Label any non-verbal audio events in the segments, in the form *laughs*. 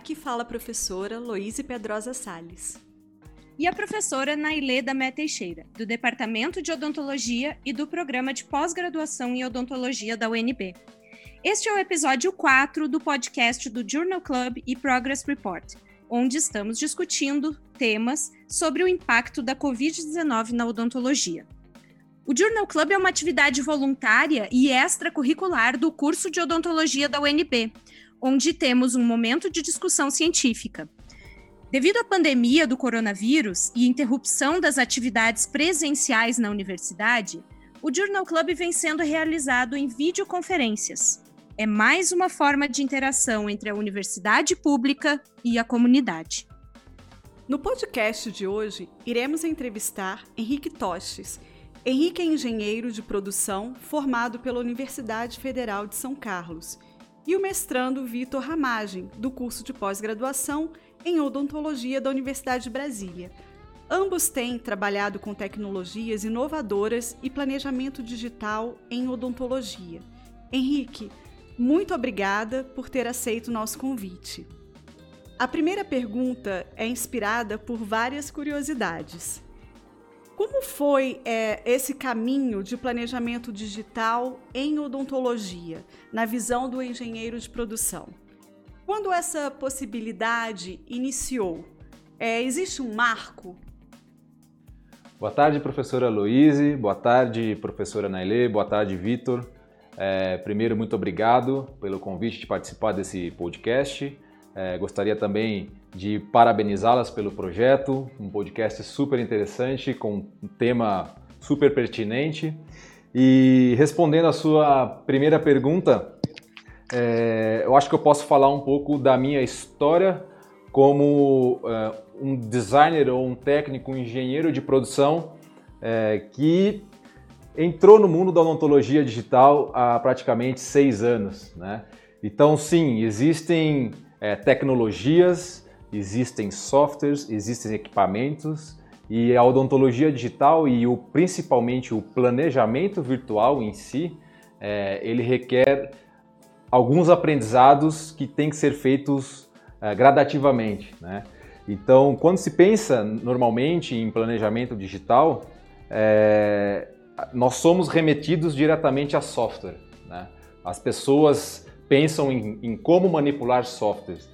Aqui fala a professora Loíse Pedrosa Sales. E a professora Nailê da Mé Teixeira, do Departamento de Odontologia e do Programa de Pós-Graduação em Odontologia da UNB. Este é o episódio 4 do podcast do Journal Club e Progress Report, onde estamos discutindo temas sobre o impacto da Covid-19 na odontologia. O Journal Club é uma atividade voluntária e extracurricular do curso de odontologia da UNB, onde temos um momento de discussão científica. Devido à pandemia do coronavírus e interrupção das atividades presenciais na universidade, o Journal Club vem sendo realizado em videoconferências. É mais uma forma de interação entre a universidade pública e a comunidade. No podcast de hoje, iremos entrevistar Henrique Toches. Henrique é engenheiro de produção formado pela Universidade Federal de São Carlos e o mestrando Vitor Ramagem, do curso de pós-graduação em odontologia da Universidade de Brasília. Ambos têm trabalhado com tecnologias inovadoras e planejamento digital em odontologia. Henrique, muito obrigada por ter aceito o nosso convite. A primeira pergunta é inspirada por várias curiosidades. Como foi é, esse caminho de planejamento digital em odontologia, na visão do engenheiro de produção? Quando essa possibilidade iniciou, é, existe um marco? Boa tarde, professora Aloise. Boa tarde, professora Nailê. Boa tarde, Vitor. É, primeiro, muito obrigado pelo convite de participar desse podcast. É, gostaria também de parabenizá-las pelo projeto, um podcast super interessante, com um tema super pertinente. E respondendo a sua primeira pergunta, é, eu acho que eu posso falar um pouco da minha história como é, um designer ou um técnico, um engenheiro de produção é, que entrou no mundo da odontologia digital há praticamente seis anos. Né? Então, sim, existem é, tecnologias, existem softwares, existem equipamentos e a odontologia digital e o, principalmente o planejamento virtual em si, é, ele requer alguns aprendizados que têm que ser feitos é, gradativamente. Né? Então, quando se pensa normalmente em planejamento digital, é, nós somos remetidos diretamente a software. Né? As pessoas pensam em, em, como manipular softwares.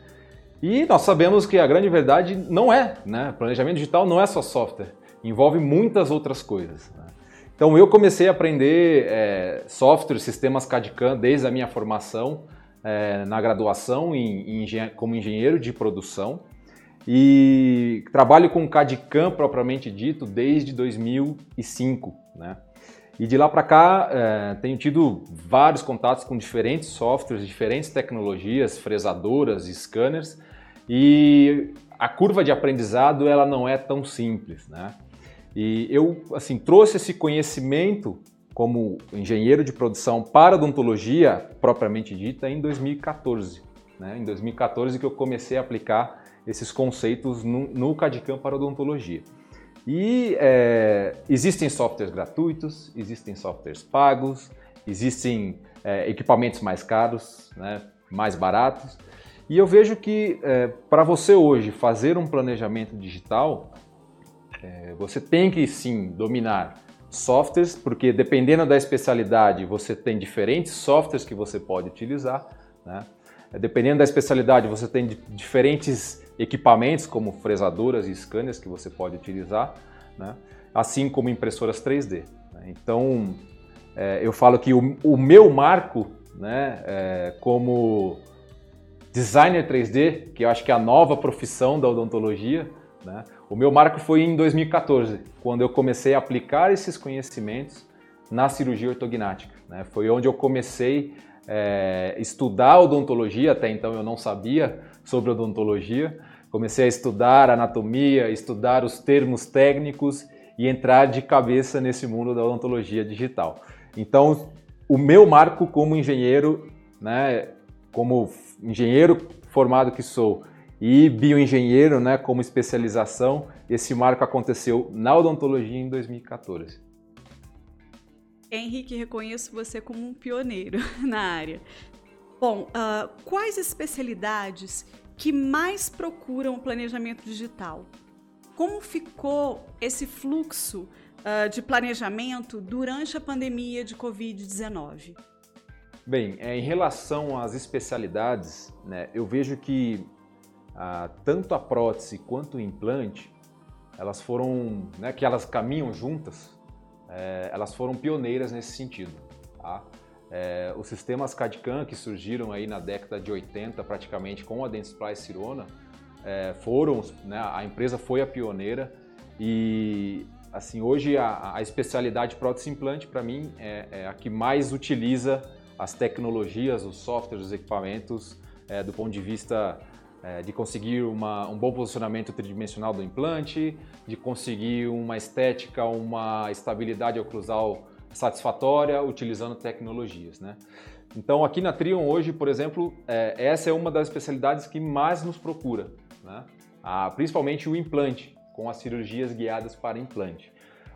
E nós sabemos que a grande verdade não é, né? Planejamento digital não é só software, envolve muitas outras coisas. Né? Então eu comecei a aprender é, software, sistemas CAD/CAM desde a minha formação é, na graduação em, em, como engenheiro de produção e trabalho com CAD/CAM propriamente dito desde 2005, né? E de lá para cá, é, tenho tido vários contatos com diferentes softwares, diferentes tecnologias, fresadoras, scanners, e a curva de aprendizado ela não é tão simples, né? E eu assim trouxe esse conhecimento como engenheiro de produção para odontologia propriamente dita em 2014, né? Em 2014 que eu comecei a aplicar esses conceitos no, no CAD/CAM para odontologia. E é, existem softwares gratuitos, existem softwares pagos, existem é, equipamentos mais caros, né, mais baratos. E eu vejo que é, para você hoje fazer um planejamento digital, é, você tem que sim dominar softwares, porque dependendo da especialidade, você tem diferentes softwares que você pode utilizar. Né? Dependendo da especialidade, você tem diferentes equipamentos como fresadoras e scanners que você pode utilizar, né? assim como impressoras 3D. Né? Então, é, eu falo que o, o meu marco né, é, como designer 3D, que eu acho que é a nova profissão da odontologia, né, o meu marco foi em 2014, quando eu comecei a aplicar esses conhecimentos na cirurgia ortognática. Né? Foi onde eu comecei é, estudar odontologia, até então eu não sabia sobre odontologia. Comecei a estudar anatomia, estudar os termos técnicos e entrar de cabeça nesse mundo da odontologia digital. Então, o meu marco como engenheiro, né, como engenheiro formado que sou e bioengenheiro, né, como especialização, esse marco aconteceu na odontologia em 2014. Henrique, reconheço você como um pioneiro *laughs* na área. Bom, uh, quais especialidades que mais procuram o planejamento digital. Como ficou esse fluxo uh, de planejamento durante a pandemia de Covid-19? Bem, é, em relação às especialidades, né, eu vejo que ah, tanto a prótese quanto o implante, elas foram, né, que elas caminham juntas, é, elas foram pioneiras nesse sentido. Tá? É, os sistemas CAD-CAM que surgiram aí na década de 80, praticamente com a Dentsply Cirona, é, foram, né, a empresa foi a pioneira e assim hoje a, a especialidade prótese implante para mim é, é, a que mais utiliza as tecnologias, os softwares, os equipamentos é, do ponto de vista é, de conseguir uma, um bom posicionamento tridimensional do implante, de conseguir uma estética, uma estabilidade oclusal satisfatória utilizando tecnologias. Né? Então, aqui na Trion hoje, por exemplo, é, essa é uma das especialidades que mais nos procura, né? ah, principalmente o implante, com as cirurgias guiadas para implante.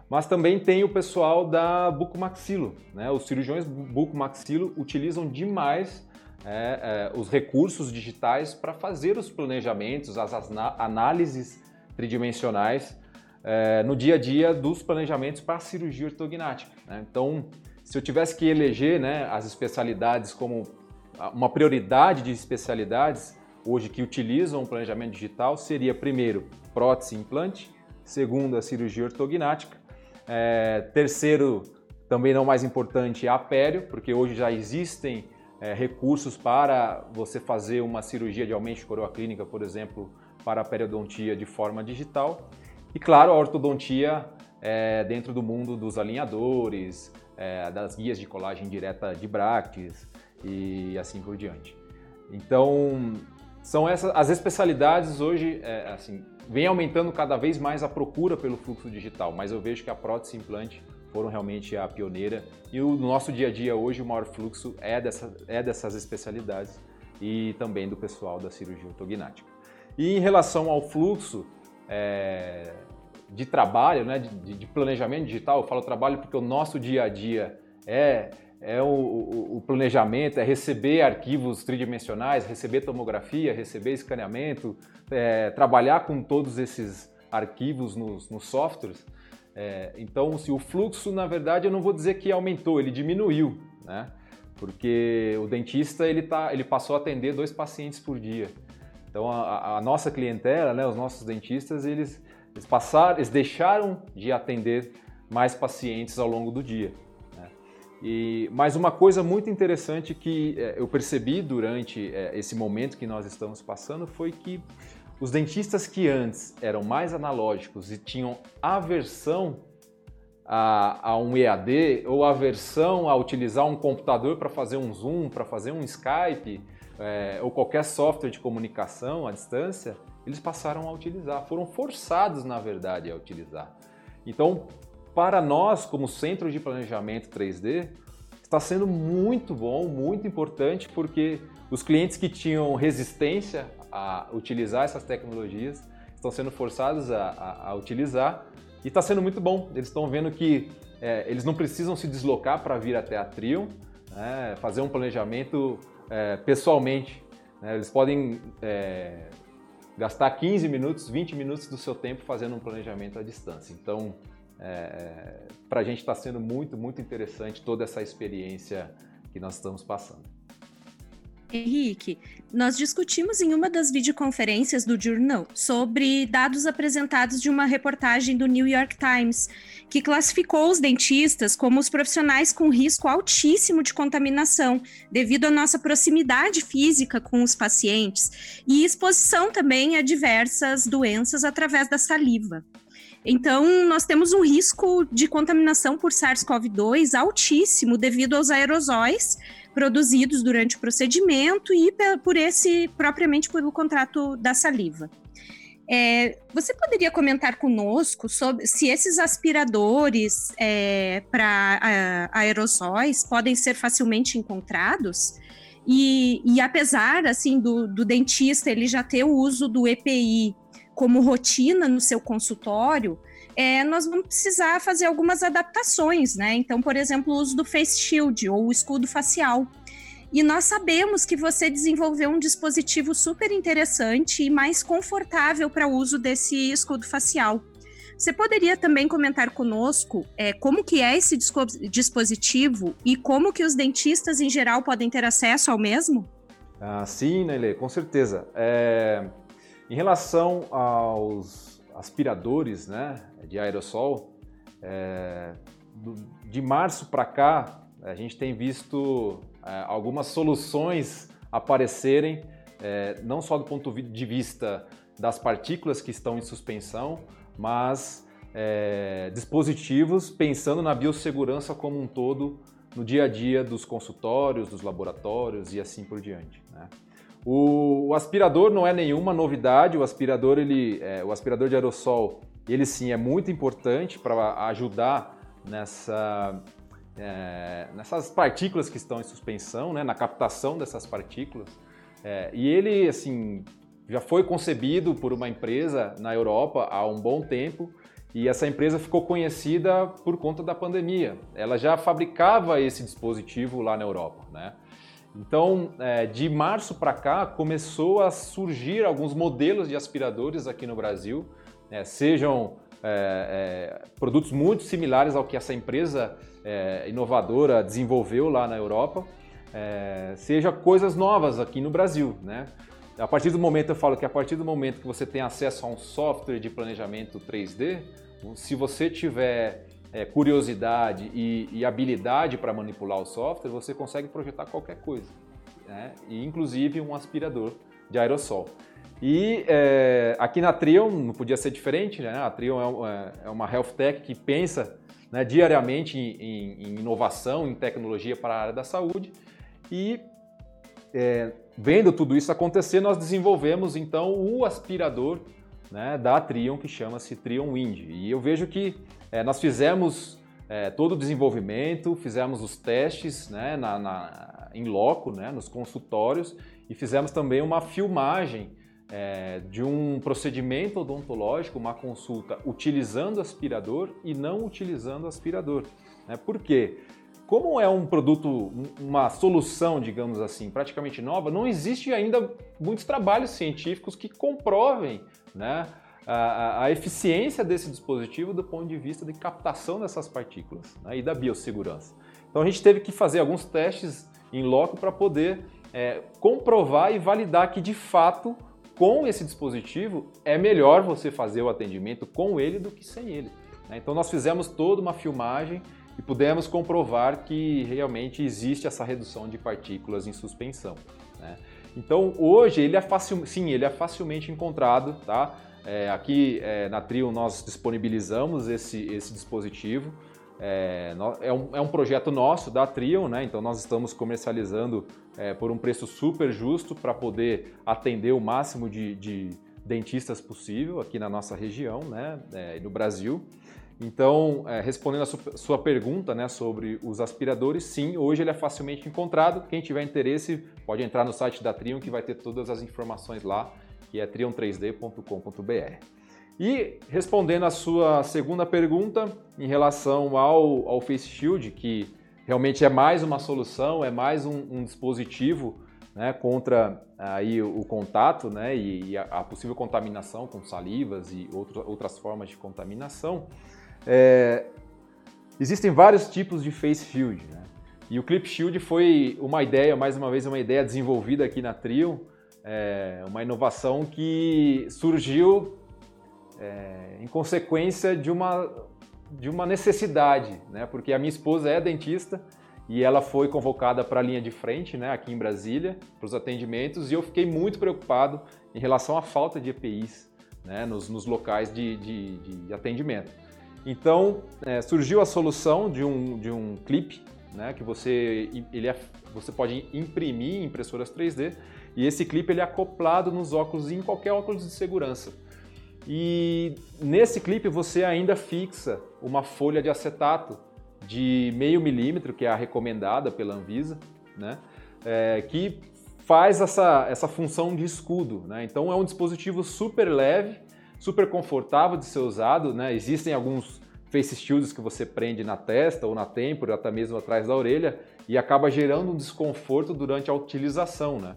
Mas também tem o pessoal da bucomaxilo. Né? Os cirurgiões bucomaxilo utilizam demais é, é, os recursos digitais para fazer os planejamentos, as, as análises tridimensionais é, no dia a dia dos planejamentos para a cirurgia ortognática. Né? Então, se eu tivesse que eleger né, as especialidades como uma prioridade de especialidades hoje que utilizam o planejamento digital, seria primeiro prótese e implante, segundo a cirurgia ortognática, é, terceiro, também não mais importante, a apério, porque hoje já existem é, recursos para você fazer uma cirurgia de aumento de coroa clínica, por exemplo, para a periodontia de forma digital. E claro, a ortodontia é, dentro do mundo dos alinhadores, é, das guias de colagem direta de bractes e assim por diante. Então, são essas as especialidades hoje, é, assim, vem aumentando cada vez mais a procura pelo fluxo digital, mas eu vejo que a prótese implante foram realmente a pioneira. E o nosso dia a dia hoje, o maior fluxo é, dessa, é dessas especialidades e também do pessoal da cirurgia ortognática. E em relação ao fluxo é, de trabalho, né, de, de, planejamento digital, eu falo trabalho porque o nosso dia a dia é, é o, o, o planejamento, é receber arquivos tridimensionais, receber tomografia, receber escaneamento, é, trabalhar com todos esses arquivos nos, nos softwares. É, então, se o fluxo, na verdade, eu não vou dizer que aumentou, ele diminuiu, né? Porque o dentista ele, tá, ele passou a atender dois pacientes por dia. Então, a, a nossa clientela, né, os nossos dentistas, eles, eles passaram, eles deixaram de atender mais pacientes ao longo do dia. Né? E, mas uma coisa muito interessante que é, eu percebi durante é, esse momento que nós estamos passando foi que os dentistas que antes eram mais analógicos e tinham aversão a, a um EAD ou aversão a utilizar um computador para fazer um Zoom, para fazer um Skype é, ou qualquer software de comunicação à distância, eles passaram a utilizar, foram forçados, na verdade, a utilizar. Então, para nós, como centro de planejamento 3D, está sendo muito bom, muito importante, porque os clientes que tinham resistência a utilizar essas tecnologias, estão sendo forçados a, a, a utilizar e está sendo muito bom. Eles estão vendo que é, eles não precisam se deslocar para vir até a Trion, né, fazer um planejamento é, pessoalmente. Né, eles podem é, gastar 15 minutos, 20 minutos do seu tempo fazendo um planejamento à distância. Então, é, para a gente está sendo muito, muito interessante toda essa experiência que nós estamos passando. Henrique, nós discutimos em uma das videoconferências do Journal sobre dados apresentados de uma reportagem do New York Times, que classificou os dentistas como os profissionais com risco altíssimo de contaminação, devido à nossa proximidade física com os pacientes e exposição também a diversas doenças através da saliva. Então, nós temos um risco de contaminação por SARS-CoV-2 altíssimo devido aos aerosóis produzidos durante o procedimento e por esse propriamente pelo contrato da saliva. É, você poderia comentar conosco sobre se esses aspiradores é, para aerossóis podem ser facilmente encontrados? E, e apesar assim do, do, dentista ele já ter o uso do EPI como rotina no seu consultório, é, nós vamos precisar fazer algumas adaptações, né? Então, por exemplo, o uso do face shield ou o escudo facial. E nós sabemos que você desenvolveu um dispositivo super interessante e mais confortável para o uso desse escudo facial. Você poderia também comentar conosco é, como que é esse dispositivo e como que os dentistas em geral podem ter acesso ao mesmo? Ah, sim, Neile, com certeza. É, em relação aos aspiradores né, de aerossol, é, de março para cá, a gente tem visto é, algumas soluções aparecerem, é, não só do ponto de vista das partículas que estão em suspensão, mas é, dispositivos pensando na biossegurança como um todo no dia a dia dos consultórios, dos laboratórios e assim por diante. Né? O, o, aspirador não é nenhuma novidade, o aspirador, ele, é, o aspirador de aerossol, ele sim é muito importante para ajudar nessa, é, nessas partículas que estão em suspensão, né, na captação dessas partículas. É, e ele, assim, já foi concebido por uma empresa na Europa há um bom tempo e essa empresa ficou conhecida por conta da pandemia. Ela já fabricava esse dispositivo lá na Europa, né? Então, é, de março para cá, começou a surgir alguns modelos de aspiradores aqui no Brasil, né? sejam é, é, produtos muito similares ao que essa empresa é, inovadora desenvolveu lá na Europa, é, seja coisas novas aqui no Brasil, né? A partir do momento, eu falo que a partir do momento que você tem acesso a um software de planejamento 3D, se você tiver é, curiosidade e, e habilidade para manipular o software, você consegue projetar qualquer coisa, né? e inclusive um aspirador de aerossol. E é, aqui na Trion não podia ser diferente, né? A Trion é, é uma health tech que pensa né, diariamente em, em, inovação, em tecnologia para a área da saúde. E é, vendo tudo isso acontecer, nós desenvolvemos então o aspirador né, da Trion que chama-se Trion Wind. E eu vejo que é, nós fizemos é, todo o desenvolvimento, fizemos os testes né, na, na, em loco, né, nos consultórios, e fizemos também uma filmagem é, de um procedimento odontológico, uma consulta utilizando aspirador e não utilizando aspirador. Né? Por quê? Como é um produto, uma solução, digamos assim, praticamente nova, não existe ainda muitos trabalhos científicos que comprovem né, a, a, eficiência desse dispositivo do ponto de vista de captação dessas partículas né, e da biossegurança. Então a gente teve que fazer alguns testes em loco para poder é, comprovar e validar que de fato com esse dispositivo é melhor você fazer o atendimento com ele do que sem ele. Né? Então nós fizemos toda uma filmagem e pudemos comprovar que realmente existe essa redução de partículas em suspensão. Né? Então hoje ele é facil, sim, ele é facilmente encontrado, tá? É, aqui é, na Trio nós disponibilizamos esse, esse dispositivo. É, é, um, é um projeto nosso da Trio, né? Então nós estamos comercializando é, por um preço super justo para poder atender o máximo de, de, dentistas possível aqui na nossa região, né? É, no Brasil. Então, é, respondendo a sua, sua pergunta né, sobre os aspiradores, sim, hoje ele é facilmente encontrado. Quem tiver interesse pode entrar no site da Trion que vai ter todas as informações lá, que é trion3d.com.br. E respondendo a sua segunda pergunta em relação ao, ao Face Shield, que realmente é mais uma solução, é mais um, um dispositivo né, contra aí o, o contato né, e, e a, a, possível contaminação com salivas e outro, outras formas de contaminação. É, existem vários tipos de face shield, né? E o Clip Shield foi uma ideia, mais uma vez, uma ideia desenvolvida aqui na Trio, é, uma inovação que surgiu é, em consequência de uma, de uma necessidade, né? Porque a minha esposa é dentista e ela foi convocada para a linha de frente, né, aqui em Brasília, para os atendimentos, e eu fiquei muito preocupado em relação à falta de EPIs né, nos, nos locais de, de, de atendimento. Então é, surgiu a solução de um, de um clipe né, que você, ele é, você pode imprimir em impressoras 3D e esse clipe ele é acoplado nos óculos em qualquer óculos de segurança. E nesse clipe você ainda fixa uma folha de acetato de meio milímetro, que é a recomendada pela Anvisa, né, é, que faz essa, essa função de escudo. Né? Então é um dispositivo super leve, super confortável de ser usado, né? Existem alguns face shields que você prende na testa ou na têmpora, até mesmo atrás da orelha, e acaba gerando um desconforto durante a utilização, né?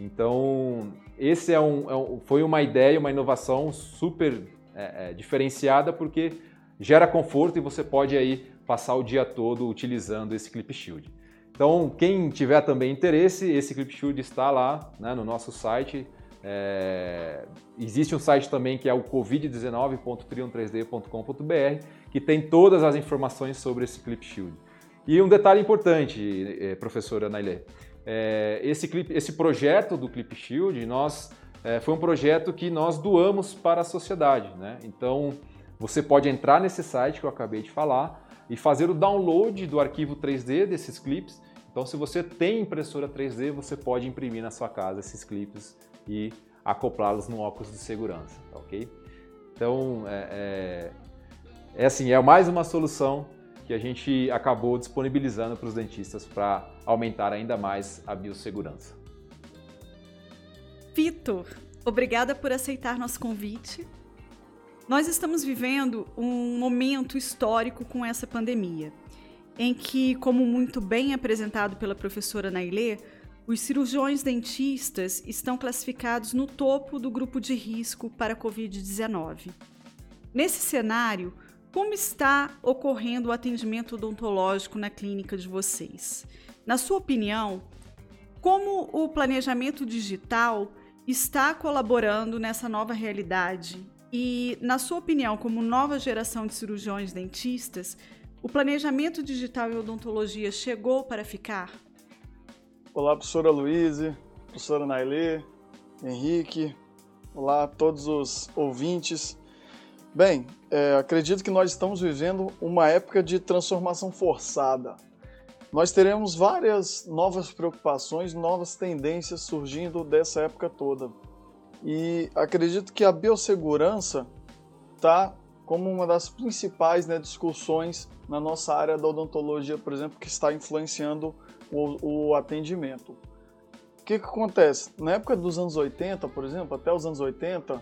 Então, esse é um, é um foi uma ideia, uma inovação super é, é, diferenciada, porque gera conforto e você pode aí passar o dia todo utilizando esse Clip Shield. Então, quem tiver também interesse, esse Clip Shield está lá né, no nosso site. É... Existe um site também que é o covid19.trion3d.com.br, que tem todas as informações sobre esse Clip Shield. E um detalhe importante, eh, professora Nailê, é, esse, clip, esse projeto do Clip Shield, nós, é, foi um projeto que nós doamos para a sociedade. Né? Então, você pode entrar nesse site que eu acabei de falar e fazer o download do arquivo 3D desses clips. Então, se você tem impressora 3D, você pode imprimir na sua casa esses clips e acoplá-los no óculos de segurança, tá ok? Então, é, é, é assim, é mais uma solução que a gente acabou disponibilizando para os dentistas para aumentar ainda mais a biossegurança. Vitor, obrigada por aceitar nosso convite. Nós estamos vivendo um momento histórico com essa pandemia, em que, como muito bem apresentado pela professora Nailê, os cirurgiões dentistas estão classificados no topo do grupo de risco para a Covid-19. Nesse cenário, como está ocorrendo o atendimento odontológico na clínica de vocês? Na sua opinião, como o planejamento digital está colaborando nessa nova realidade? E, na sua opinião, como nova geração de cirurgiões dentistas, o planejamento digital em odontologia chegou para ficar? Olá, professora Luíse, professora Nailê, Henrique, olá a todos os ouvintes. Bem, é, acredito que nós estamos vivendo uma época de transformação forçada. Nós teremos várias novas preocupações, novas tendências surgindo dessa época toda. E acredito que a biossegurança está como uma das principais né, discussões na nossa área da odontologia, por exemplo, que está influenciando o, o atendimento. O que, que acontece? Na época dos anos 80, por exemplo, até os anos 80,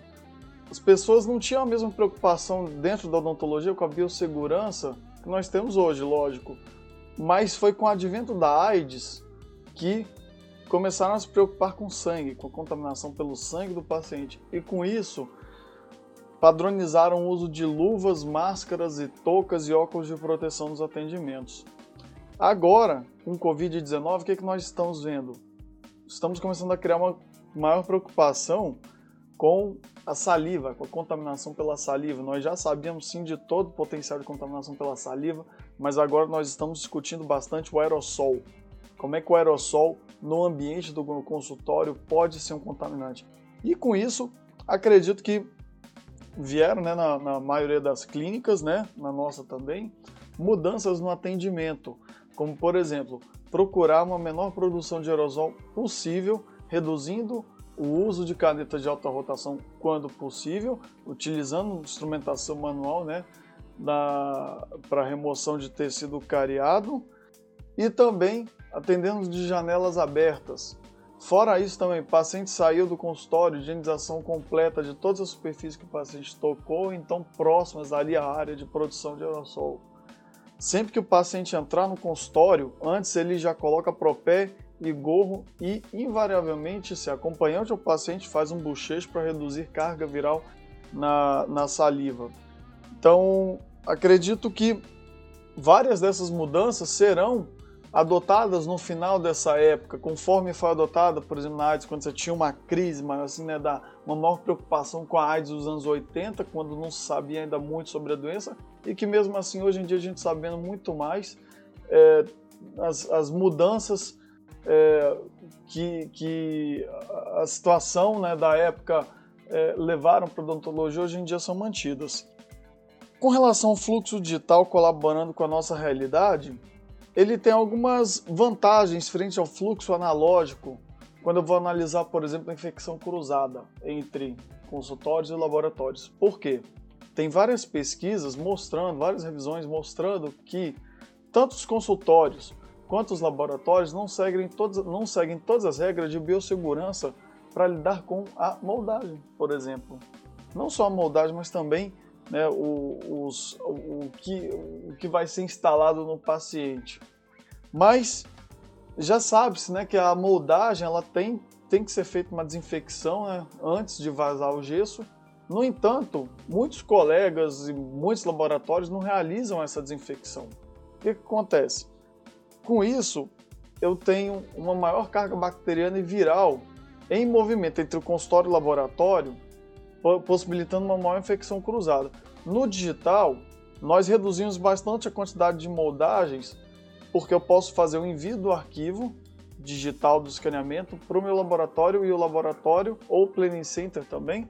as pessoas não tinham a mesma preocupação dentro da odontologia com a biossegurança que nós temos hoje, lógico. Mas foi com o advento da AIDS que começaram a se preocupar com sangue, com a contaminação pelo sangue do paciente. E com isso, padronizaram o uso de luvas, máscaras e toucas e óculos de proteção nos atendimentos. Agora, com o Covid-19, o que, é que nós estamos vendo? Estamos começando a criar uma maior preocupação com a saliva, com a contaminação pela saliva. Nós já sabíamos sim de todo o potencial de contaminação pela saliva, mas agora nós estamos discutindo bastante o aerossol. Como é que o aerossol no ambiente do consultório pode ser um contaminante? E com isso, acredito que vieram, né, na, na maioria das clínicas, né, na nossa também, mudanças no atendimento, como por exemplo, procurar uma menor produção de aerosol possível, reduzindo o uso de caneta de alta rotação quando possível, utilizando instrumentação manual né, para remoção de tecido cariado e também atendendo de janelas abertas. Fora isso também, o paciente saiu do consultório, higienização completa de todas as superfícies que o paciente tocou, então próximas ali à área de produção de aerossol. Sempre que o paciente entrar no consultório, antes ele já coloca propé e gorro e, invariavelmente, se acompanhante ou paciente faz um bochecho para reduzir carga viral na, na saliva. Então, acredito que várias dessas mudanças serão adotadas no final dessa época, conforme foi adotada, por exemplo, na AIDS, quando você tinha uma crise, mas assim, né, da, uma maior preocupação com a AIDS dos anos 80, quando não se sabia ainda muito sobre a doença, e que mesmo assim, hoje em dia, a gente sabendo muito mais, é, as, as mudanças é, que, que a situação né, da época é, levaram para a odontologia hoje em dia são mantidas. Com relação ao fluxo digital colaborando com a nossa realidade, ele tem algumas vantagens frente ao fluxo analógico quando eu vou analisar, por exemplo, a infecção cruzada entre consultórios e laboratórios. Por quê? Tem várias pesquisas mostrando, várias revisões mostrando que tanto os consultórios quanto os laboratórios não seguem, todas, não seguem todas as regras de biossegurança para lidar com a moldagem, por exemplo. Não só a moldagem, mas também né, o, os, o, o, que, o que vai ser instalado no paciente. Mas já sabe-se né, que a moldagem ela tem, tem que ser feita uma desinfecção né, antes de vazar o gesso. No entanto, muitos colegas e muitos laboratórios não realizam essa desinfecção. O que, que acontece? Com isso, eu tenho uma maior carga bacteriana e viral em movimento entre o consultório e o laboratório possibilitando uma maior infecção cruzada. No digital, nós reduzimos bastante a quantidade de moldagens, porque eu posso fazer o envio do arquivo digital do escaneamento para o meu laboratório e o laboratório ou o Planning Center também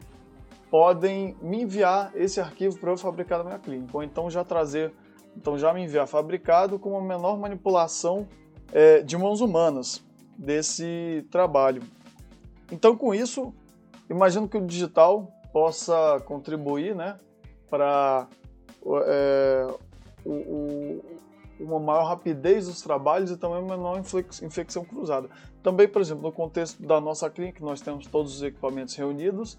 podem me enviar esse arquivo para eu fabricar na minha clínica, ou então já trazer, então já me enviar fabricado com uma menor manipulação é, de mãos humanas desse trabalho. Então, com isso, imagino que o digital possa contribuir né, para é, uma maior rapidez dos trabalhos e também uma menor infecção cruzada. Também, por exemplo, no contexto da nossa clínica, nós temos todos os equipamentos reunidos,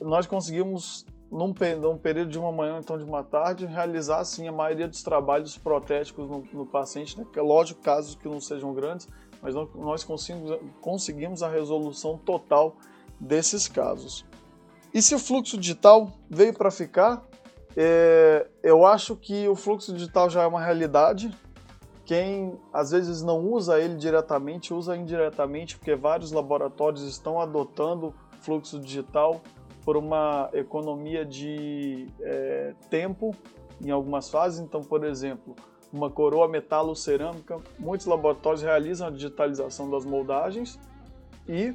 nós conseguimos, num, num período de uma manhã, então de uma tarde, realizar assim, a maioria dos trabalhos protéticos no, no paciente, né? é lógico, casos que não sejam grandes, mas nós conseguimos, conseguimos a resolução total desses casos. E se o fluxo digital veio para ficar, é, eu acho que o fluxo digital já é uma realidade. Quem às vezes não usa ele diretamente, usa indiretamente, porque vários laboratórios estão adotando fluxo digital por uma economia de é, tempo em algumas fases. Então, por exemplo, uma coroa metalo-cerâmica, muitos laboratórios realizam a digitalização das moldagens e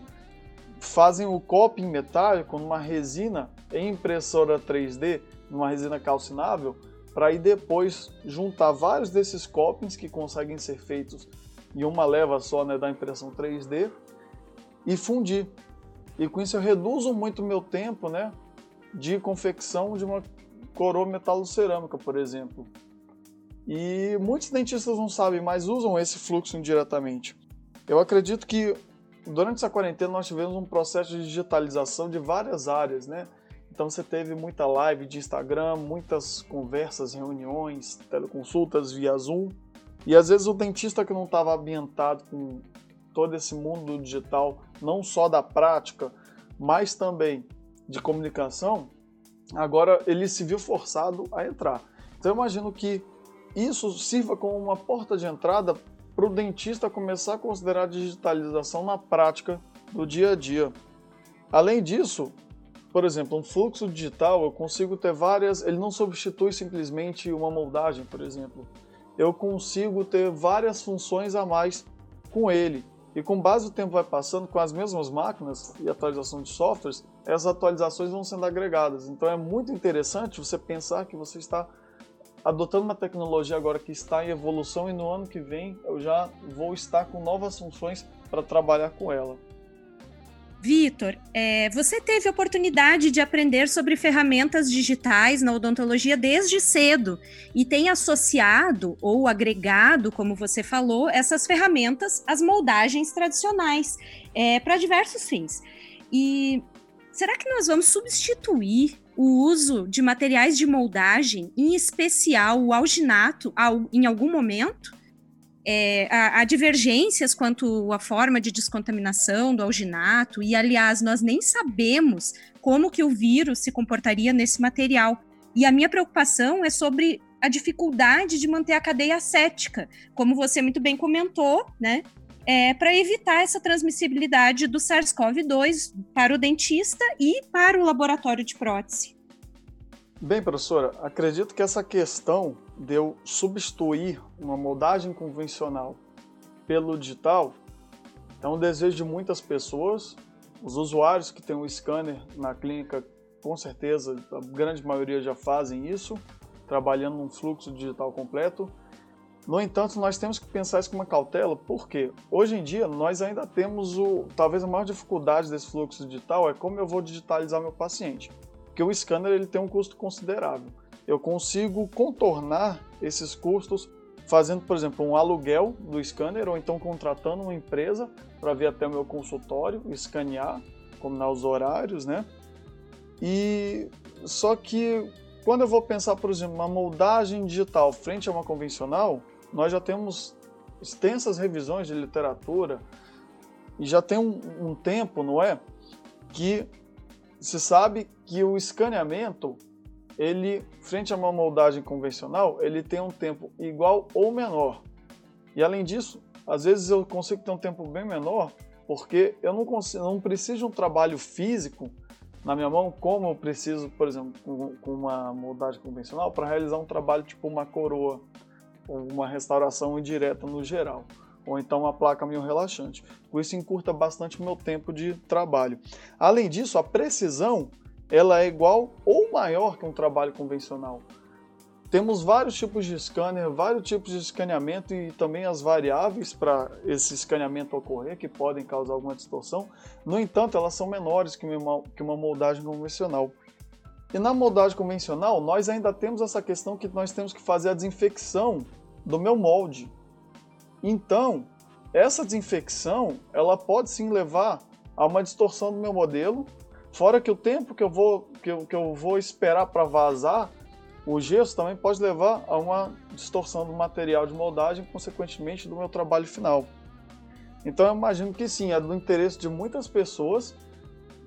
fazem o coping metálico numa resina em impressora 3D, numa resina calcinável, para aí depois juntar vários desses copings que conseguem ser feitos em uma leva só né, da impressão 3D e fundir. E com isso eu reduzo muito meu tempo né, de confecção de uma coroa metalo-cerâmica, por exemplo. E muitos dentistas não sabem, mas usam esse fluxo indiretamente. Eu acredito que durante essa quarentena nós tivemos um processo de digitalização de várias áreas, né? Então você teve muita live de Instagram, muitas conversas, reuniões, teleconsultas via Zoom. E às vezes o dentista que não estava ambientado com todo esse mundo digital, não só da prática, mas também de comunicação, agora ele se viu forçado a entrar. Então eu imagino que isso sirva como uma porta de entrada para o dentista começar a considerar a digitalização na prática do dia a dia. Além disso, por exemplo, um fluxo digital eu consigo ter várias. Ele não substitui simplesmente uma moldagem, por exemplo. Eu consigo ter várias funções a mais com ele. E com base o tempo vai passando, com as mesmas máquinas e atualização de softwares, essas atualizações vão sendo agregadas. Então é muito interessante você pensar que você está adotando uma tecnologia agora que está em evolução e no ano que vem eu já vou estar com novas funções para trabalhar com ela. Vitor, é, você teve a oportunidade de aprender sobre ferramentas digitais na odontologia desde cedo e tem associado ou agregado, como você falou, essas ferramentas às moldagens tradicionais é, para diversos fins. E será que nós vamos substituir o uso de materiais de moldagem, em especial o alginato, em algum momento? É, há, há, divergências quanto à forma de descontaminação do alginato, e aliás, nós nem sabemos como que o vírus se comportaria nesse material. E a minha preocupação é sobre a dificuldade de manter a cadeia acética, como você muito bem comentou, né? É, para evitar essa transmissibilidade do SARS-CoV-2 para o dentista e para o laboratório de prótese. Bem, professora, acredito que essa questão de eu substituir uma moldagem convencional pelo digital é um desejo de muitas pessoas. Os usuários que têm o scanner na clínica, com certeza, a grande maioria já fazem isso, trabalhando num fluxo digital completo. No entanto, nós temos que pensar isso com uma cautela, porque hoje em dia nós ainda temos o talvez a maior dificuldade desse fluxo digital é como eu vou digitalizar meu paciente porque o scanner ele tem um custo considerável. Eu consigo contornar esses custos fazendo, por exemplo, um aluguel do scanner ou então contratando uma empresa para vir até o meu consultório, escanear, combinar os horários, né? E só que quando eu vou pensar, por exemplo, uma moldagem digital frente a uma convencional, nós já temos extensas revisões de literatura e já tem um, um tempo, não é? Que se sabe que o escaneamento, ele, frente a uma moldagem convencional, ele tem um tempo igual ou menor. E além disso, às vezes eu consigo ter um tempo bem menor, porque eu não, consigo, não preciso de um trabalho físico na minha mão, como eu preciso, por exemplo, com, uma moldagem convencional, para realizar um trabalho tipo uma coroa, ou uma restauração indireta no geral, ou então uma placa meio relaxante. Com isso encurta bastante o meu tempo de trabalho. Além disso, a precisão ela é igual ou maior que um trabalho convencional. Temos vários tipos de scanner, vários tipos de escaneamento e também as variáveis para esse escaneamento ocorrer que podem causar alguma distorção. No entanto, elas são menores que uma, que uma moldagem convencional. E na moldagem convencional, nós ainda temos essa questão que nós temos que fazer a desinfecção do meu molde. Então, essa desinfecção, ela pode sim levar a uma distorção do meu modelo, fora que o tempo que eu vou, que eu, que eu vou esperar para vazar o gesso também pode levar a uma distorção do material de moldagem, consequentemente do meu trabalho final. Então eu imagino que sim, é do interesse de muitas pessoas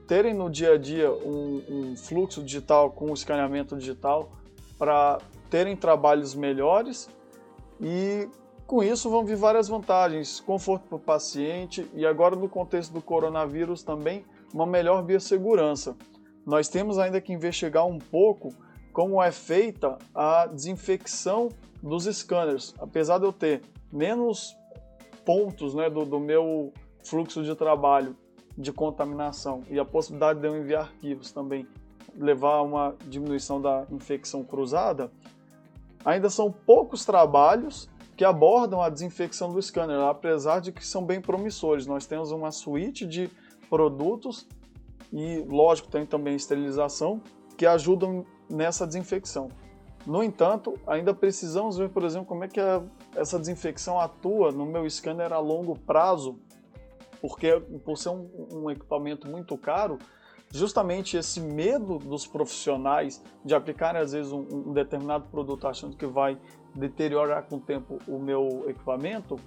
terem no dia a dia um, um fluxo digital com escaneamento digital para terem trabalhos melhores e com isso vão vir várias vantagens, conforto para o paciente e agora no contexto do coronavírus também uma melhor biossegurança. Nós temos ainda que investigar um pouco como é feita a desinfecção dos scanners. Apesar de eu ter menos pontos né, do, do meu fluxo de trabalho de contaminação e a possibilidade de eu enviar arquivos também levar a uma diminuição da infecção cruzada, ainda são poucos trabalhos que abordam a desinfecção do scanner, apesar de que são bem promissores. Nós temos uma suíte de produtos e, lógico, tem também esterilização que ajudam nessa desinfecção. No entanto, ainda precisamos ver, por exemplo, como é que a, essa desinfecção atua no meu scanner a longo prazo, porque por ser um, um equipamento muito caro, justamente esse medo dos profissionais de aplicarem às vezes um, um, determinado produto achando que vai deteriorar com o tempo o meu equipamento,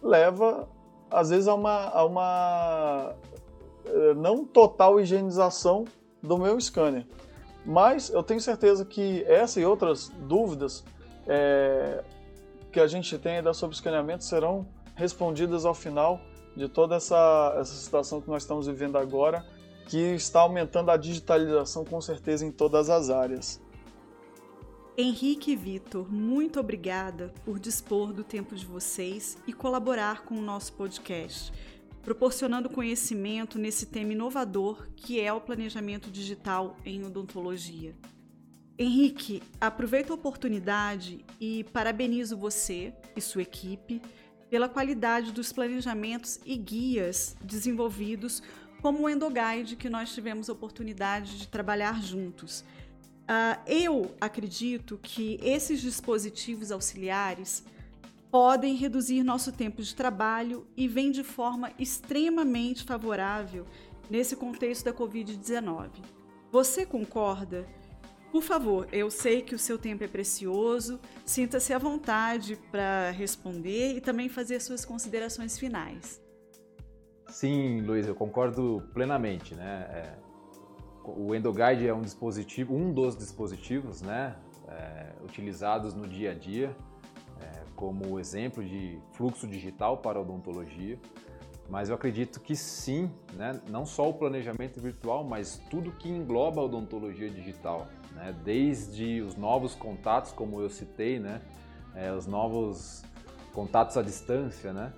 leva às vezes a uma, a uma não total higienização do meu scanner. Mas eu tenho certeza que essa e outras dúvidas é, que a gente tem ainda sobre escaneamento serão respondidas ao final de toda essa, essa situação que nós estamos vivendo agora, que está aumentando a digitalização com certeza em todas as áreas. Henrique e Vitor, muito obrigada por dispor do tempo de vocês e colaborar com o nosso podcast proporcionando conhecimento nesse tema inovador que é o planejamento digital em odontologia. Henrique, aproveito a oportunidade e parabenizo você e sua equipe pela qualidade dos planejamentos e guias desenvolvidos como o Endoguide que nós tivemos a oportunidade de trabalhar juntos. Uh, eu acredito que esses dispositivos auxiliares podem reduzir nosso tempo de trabalho e vêm de forma extremamente favorável nesse contexto da Covid-19. Você concorda? Por favor, eu sei que o seu tempo é precioso, sinta-se à vontade para responder e também fazer suas considerações finais. Sim, Luiz, eu concordo plenamente. Né? É, o EndoGuide é um dispositivo, um dos dispositivos né, é, utilizados no dia a dia como exemplo de fluxo digital para a odontologia, mas eu acredito que sim, né? não só o planejamento virtual, mas tudo que engloba a odontologia digital, né? desde os novos contatos, como eu citei, né? É, os novos contatos à distância, né?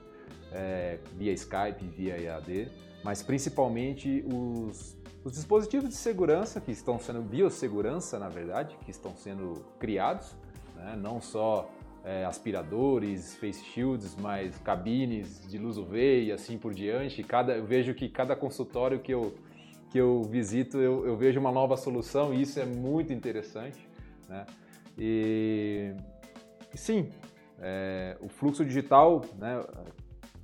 É, via Skype, via EAD, mas principalmente os, os dispositivos de segurança que estão sendo biossegurança, na verdade, que estão sendo criados, né? não só é, aspiradores, face shields, mais cabines de luz UV e assim por diante. Cada, eu vejo que cada consultório que eu, que eu visito, eu, eu vejo uma nova solução e isso é muito interessante. Né? E, sim, é, o fluxo digital, né,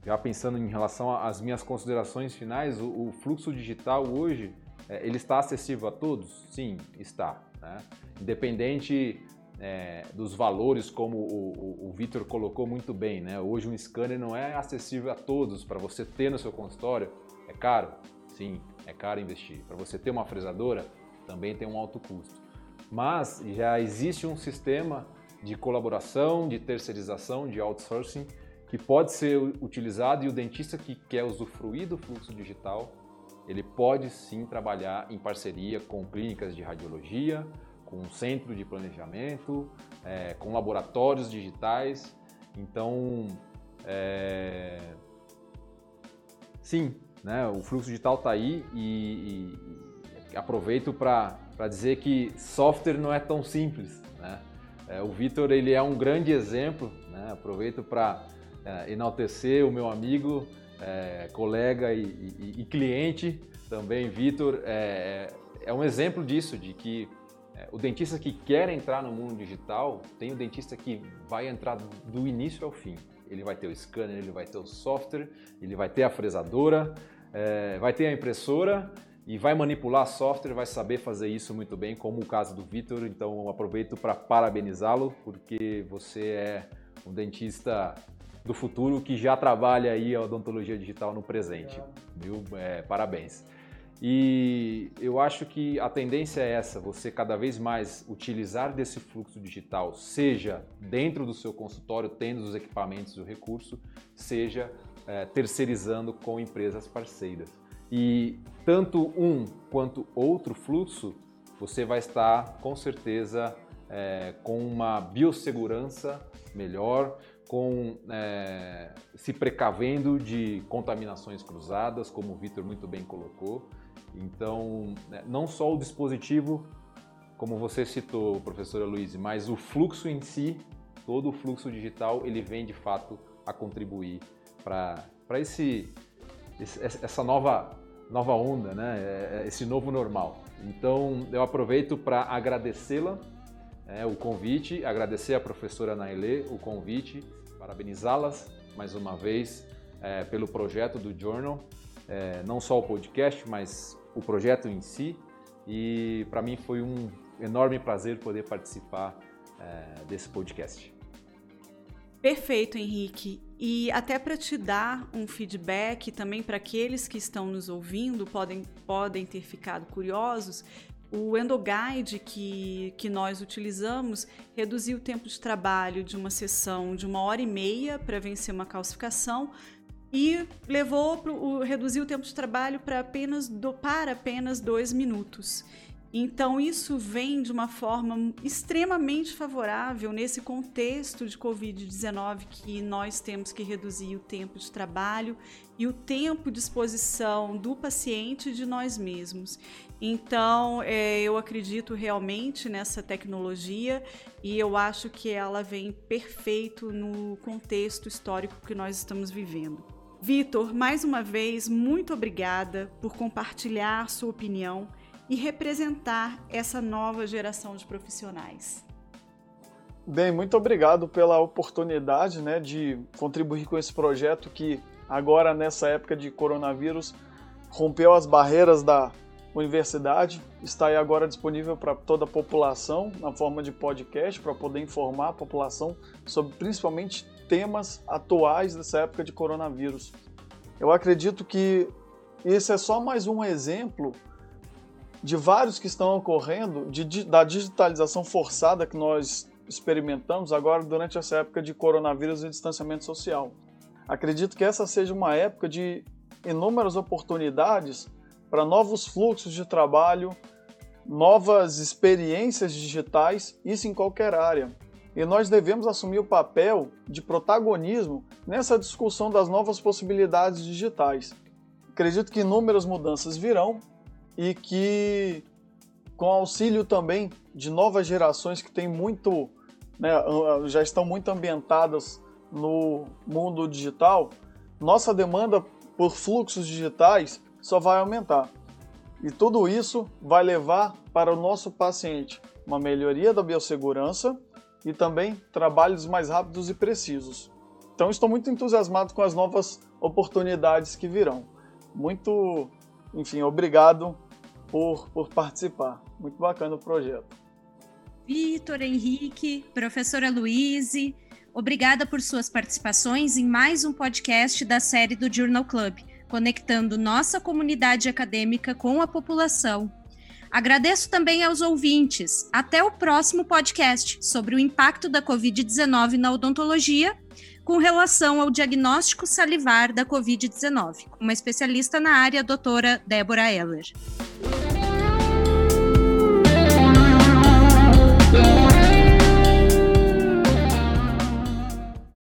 já pensando em relação às minhas considerações finais, o, o fluxo digital hoje é, ele está acessível a todos? Sim, está. Né? Independente é, dos valores, como o, o, o Vitor colocou muito bem, né? hoje um scanner não é acessível a todos. Para você ter no seu consultório, é caro? Sim, é caro investir. Para você ter uma fresadora, também tem um alto custo. Mas já existe um sistema de colaboração, de terceirização, de outsourcing, que pode ser utilizado e o dentista que quer usufruir do fluxo digital, ele pode sim trabalhar em parceria com clínicas de radiologia, com um centro de planejamento, é, com laboratórios digitais. Então, é... sim, né, o fluxo digital está aí e, e aproveito para dizer que software não é tão simples. Né? É, o Vitor ele é um grande exemplo, né? aproveito para é, enaltecer o meu amigo, é, colega e, e, e, cliente também, Vitor, é, é, um exemplo disso, de que é, o dentista que quer entrar no mundo digital tem o dentista que vai entrar do início ao fim. Ele vai ter o scanner, ele vai ter o software, ele vai ter a fresadora, é, vai ter a impressora e vai manipular software, vai saber fazer isso muito bem, como o caso do Vitor. Então aproveito para parabenizá-lo, porque você é um dentista do futuro que já trabalha aí a odontologia digital no presente. Viu? É, parabéns. E eu acho que a tendência é essa, você cada vez mais utilizar desse fluxo digital, seja dentro do seu consultório, tendo os equipamentos e o recurso, seja é, terceirizando com empresas parceiras. E tanto um quanto outro fluxo, você vai estar com certeza é, com uma biossegurança melhor, com é, se precavendo de contaminações cruzadas, como o Vitor muito bem colocou. Então, né, não só o dispositivo, como você citou, professora Luiz, mas o fluxo em si, todo o fluxo digital, ele vem de fato a contribuir para esse, esse, essa nova, nova onda, né? É, é, esse novo normal. Então, eu aproveito para agradecê-la é, o convite, agradecer à professora Nailê o convite, parabenizá-las mais uma vez é, pelo projeto do Journal, é, não só o podcast, mas o projeto em si. E para mim foi um enorme prazer poder participar é, desse podcast. Perfeito, Henrique. E até para te dar um feedback também para aqueles que estão nos ouvindo, podem, podem ter ficado curiosos, o EndoGuide que, que nós utilizamos reduziu o tempo de trabalho de uma sessão de uma hora e meia para vencer uma calcificação e levou pro, reduziu o tempo de trabalho para apenas do, apenas dois minutos. Então, isso vem de uma forma extremamente favorável nesse contexto de Covid-19 que nós temos que reduzir o tempo de trabalho e o tempo de exposição do paciente e de nós mesmos. Então, é, eu acredito realmente nessa tecnologia e eu acho que ela vem perfeito no contexto histórico que nós estamos vivendo. Vitor, mais uma vez, muito obrigada por compartilhar sua opinião e representar essa nova geração de profissionais. Bem, muito obrigado pela oportunidade né, de contribuir com esse projeto que agora nessa época de coronavírus rompeu as barreiras da universidade, está aí agora disponível para toda a população na forma de podcast para poder informar a população sobre principalmente temas atuais dessa época de coronavírus. Eu acredito que esse é só mais um exemplo de vários que estão ocorrendo de, da digitalização forçada que nós experimentamos agora durante essa época de coronavírus e distanciamento social. Acredito que essa seja uma época de inúmeras oportunidades para novos fluxos de trabalho, novas experiências digitais, isso em qualquer área. E nós devemos assumir o papel de protagonismo nessa discussão das novas possibilidades digitais. Acredito que inúmeras mudanças virão e que com auxílio também de novas gerações que têm muito, né, já estão muito ambientadas no mundo digital, nossa demanda por fluxos digitais só vai aumentar. E tudo isso vai levar para o nosso paciente uma melhoria da biossegurança e também trabalhos mais rápidos e precisos. Então estou muito entusiasmado com as novas oportunidades que virão. Muito, enfim, obrigado por, por participar. Muito bacana o projeto. Vitor, Henrique, professora Luíse, obrigada por suas participações em mais um podcast da série do Journal Club, conectando nossa comunidade acadêmica com a população. Agradeço também aos ouvintes. Até o próximo podcast sobre o impacto da Covid-19 na odontologia com relação ao diagnóstico salivar da Covid-19, uma especialista na área, a doutora Débora Eller.